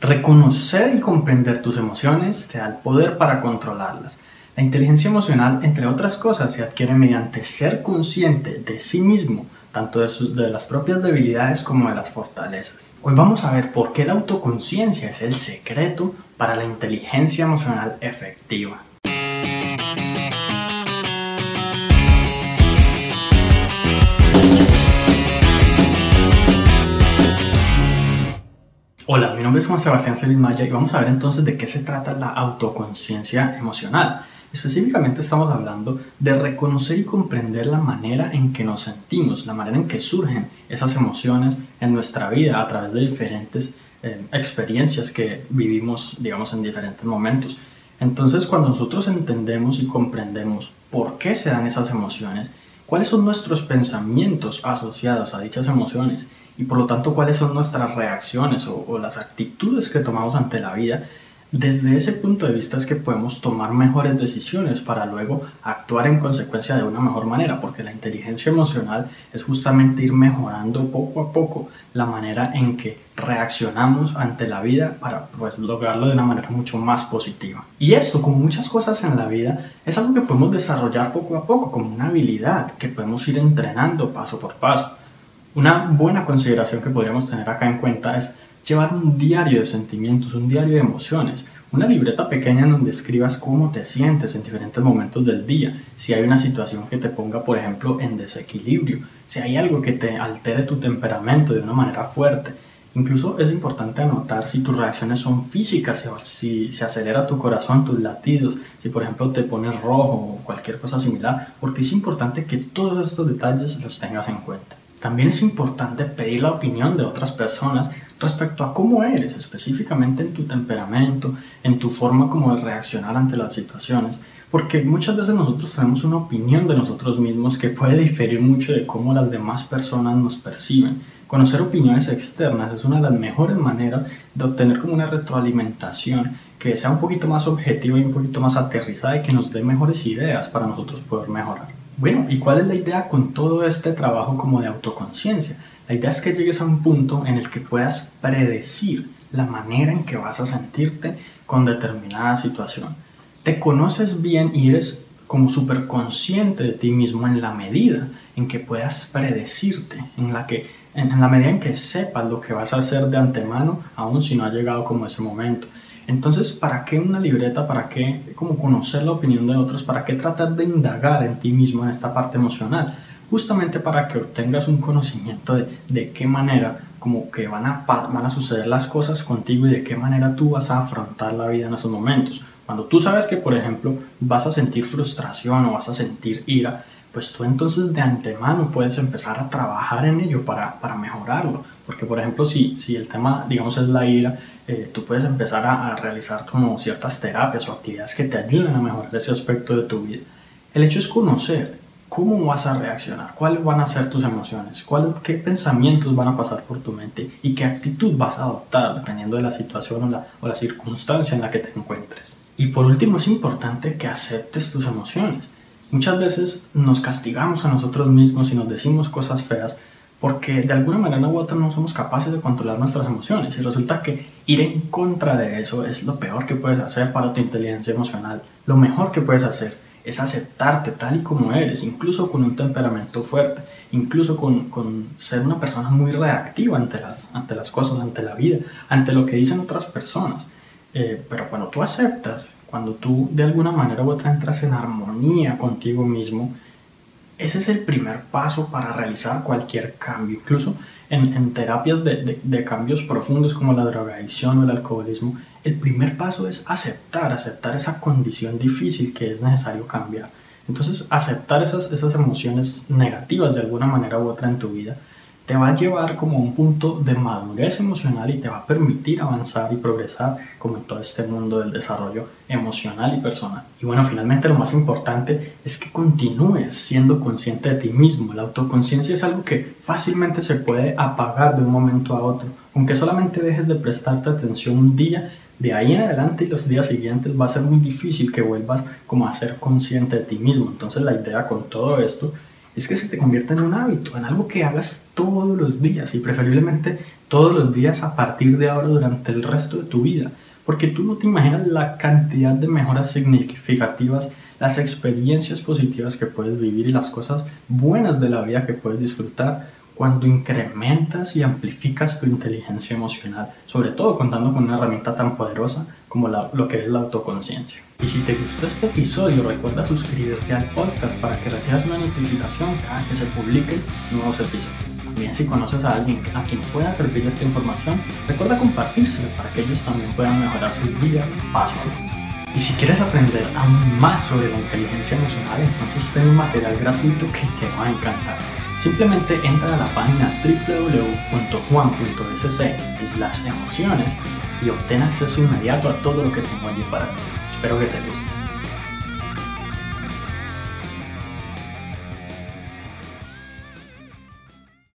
Reconocer y comprender tus emociones te da el poder para controlarlas. La inteligencia emocional, entre otras cosas, se adquiere mediante ser consciente de sí mismo, tanto de, de, las propias debilidades como de las fortalezas. Hoy vamos a ver por qué la autoconciencia es el secreto para la inteligencia emocional efectiva. Hola, nombre es Juan Sebastián Celis Maya y vamos a ver entonces de qué se trata la autoconciencia emocional. Específicamente estamos hablando de reconocer y comprender la manera en que nos sentimos, la manera en que surgen esas emociones en nuestra vida a través de diferentes eh, experiencias que vivimos, digamos, en diferentes momentos. Entonces, cuando nosotros entendemos y comprendemos por qué se dan esas emociones, cuáles son nuestros pensamientos asociados a dichas emociones y por lo tanto cuáles son nuestras reacciones o, las actitudes que tomamos ante la vida, desde ese punto de vista es que podemos tomar mejores decisiones para luego actuar en consecuencia de una mejor manera, porque la inteligencia emocional es justamente ir mejorando poco a poco la manera en que reaccionamos ante la vida para pues, lograrlo de una manera mucho más positiva. Y esto, como muchas cosas en la vida, es algo que podemos desarrollar poco a poco, como una habilidad que podemos ir entrenando paso por paso. Una buena consideración que podríamos tener acá en cuenta es llevar un diario de sentimientos, un diario de emociones, una libreta pequeña en donde escribas cómo te sientes en diferentes momentos del día, si hay una situación que te ponga, por ejemplo, en desequilibrio, si hay algo que te altere tu temperamento de una manera fuerte. Incluso es importante anotar si tus reacciones son físicas, si se acelera tu corazón, tus latidos, si por ejemplo te pones rojo o cualquier cosa similar, porque es importante que todos estos detalles los tengas en cuenta. También es importante pedir la opinión de otras personas respecto a cómo eres, específicamente en tu temperamento, en tu forma como de reaccionar ante las situaciones, porque muchas veces nosotros tenemos una opinión de nosotros mismos que puede diferir mucho de cómo las demás personas nos perciben. Conocer opiniones externas es una de las mejores maneras de obtener como una retroalimentación que sea un poquito más objetiva y un poquito más aterrizada y que nos dé mejores ideas para nosotros poder mejorar. Bueno, ¿y cuál es la idea con todo este trabajo como de autoconciencia? La idea es que llegues a un punto en el que puedas predecir la manera en que vas a sentirte con determinada situación. Te conoces bien y eres como súper consciente de ti mismo en la medida en que puedas predecirte, en la, que, en la medida en que sepas lo que vas a hacer de antemano, aun si no ha llegado como ese momento. Entonces, ¿para qué una libreta? ¿Para qué como conocer la opinión de otros? ¿Para qué tratar de indagar en ti mismo en esta parte emocional? Justamente para que obtengas un conocimiento de, de qué manera como que van a, van a suceder las cosas contigo y de qué manera tú vas a afrontar la vida en esos momentos. Cuando tú sabes que, por ejemplo, vas a sentir frustración o vas a sentir ira, pues tú entonces de antemano puedes empezar a trabajar en ello para, para mejorarlo. Porque, por ejemplo, si, si el tema, digamos, es la ira, eh, tú puedes empezar a, realizar como ciertas terapias o actividades que te ayuden a mejorar ese aspecto de tu vida. El hecho es conocer cómo vas a reaccionar, cuáles van a ser tus emociones, cuál, qué pensamientos van a pasar por tu mente y qué actitud vas a adoptar dependiendo de la situación o la, o la circunstancia en la que te encuentres. Y por último es importante que aceptes tus emociones. Muchas veces nos castigamos a nosotros mismos y nos decimos cosas feas porque de alguna manera u otra no somos capaces de controlar nuestras emociones y resulta que ir en contra de eso es lo peor que puedes hacer para tu inteligencia emocional. Lo mejor que puedes hacer es aceptarte tal y como eres, incluso con un temperamento fuerte, incluso con, con ser una persona muy reactiva ante las, ante las cosas, ante la vida, ante lo que dicen otras personas. Eh, pero cuando tú aceptas, cuando tú de alguna manera u otra entras en armonía contigo mismo, ese es el primer paso para realizar cualquier cambio. Incluso en, terapias de, de, de, cambios profundos como la drogadicción o el alcoholismo, el primer paso es aceptar, aceptar esa condición difícil que es necesario cambiar. Entonces, aceptar esas, esas emociones negativas de alguna manera u otra en tu vida te va a llevar como a un punto de madurez emocional y te va a permitir avanzar y progresar como en todo este mundo del desarrollo emocional y personal. Y bueno, finalmente lo más importante es que continúes siendo consciente de ti mismo. La autoconciencia es algo que fácilmente se puede apagar de un momento a otro. Aunque solamente dejes de prestarte atención un día, de ahí en adelante y los días siguientes va a ser muy difícil que vuelvas como a ser consciente de ti mismo. Entonces la idea con todo esto es que se te convierta en un hábito, en algo que hagas todos los días y preferiblemente todos los días a partir de ahora durante el resto de tu vida. Porque tú no te imaginas la cantidad de mejoras significativas, las experiencias positivas que puedes vivir y las cosas buenas de la vida que puedes disfrutar cuando incrementas y amplificas tu inteligencia emocional, sobre todo contando con una herramienta tan poderosa como lo que es la autoconciencia. Y si te gustó este episodio, recuerda suscribirte al podcast para que recibas una notificación cada que se publiquen nuevos episodios. También si conoces a alguien a quien pueda servir esta información, recuerda compartírselo para que ellos también puedan mejorar su vida paso a paso. Y si quieres aprender aún más sobre la inteligencia emocional, entonces tengo un material gratuito que te va a encantar. Simplemente entra a la página www.juan.sc emociones y obtén acceso inmediato a todo lo que tengo allí para ti. Espero que te guste.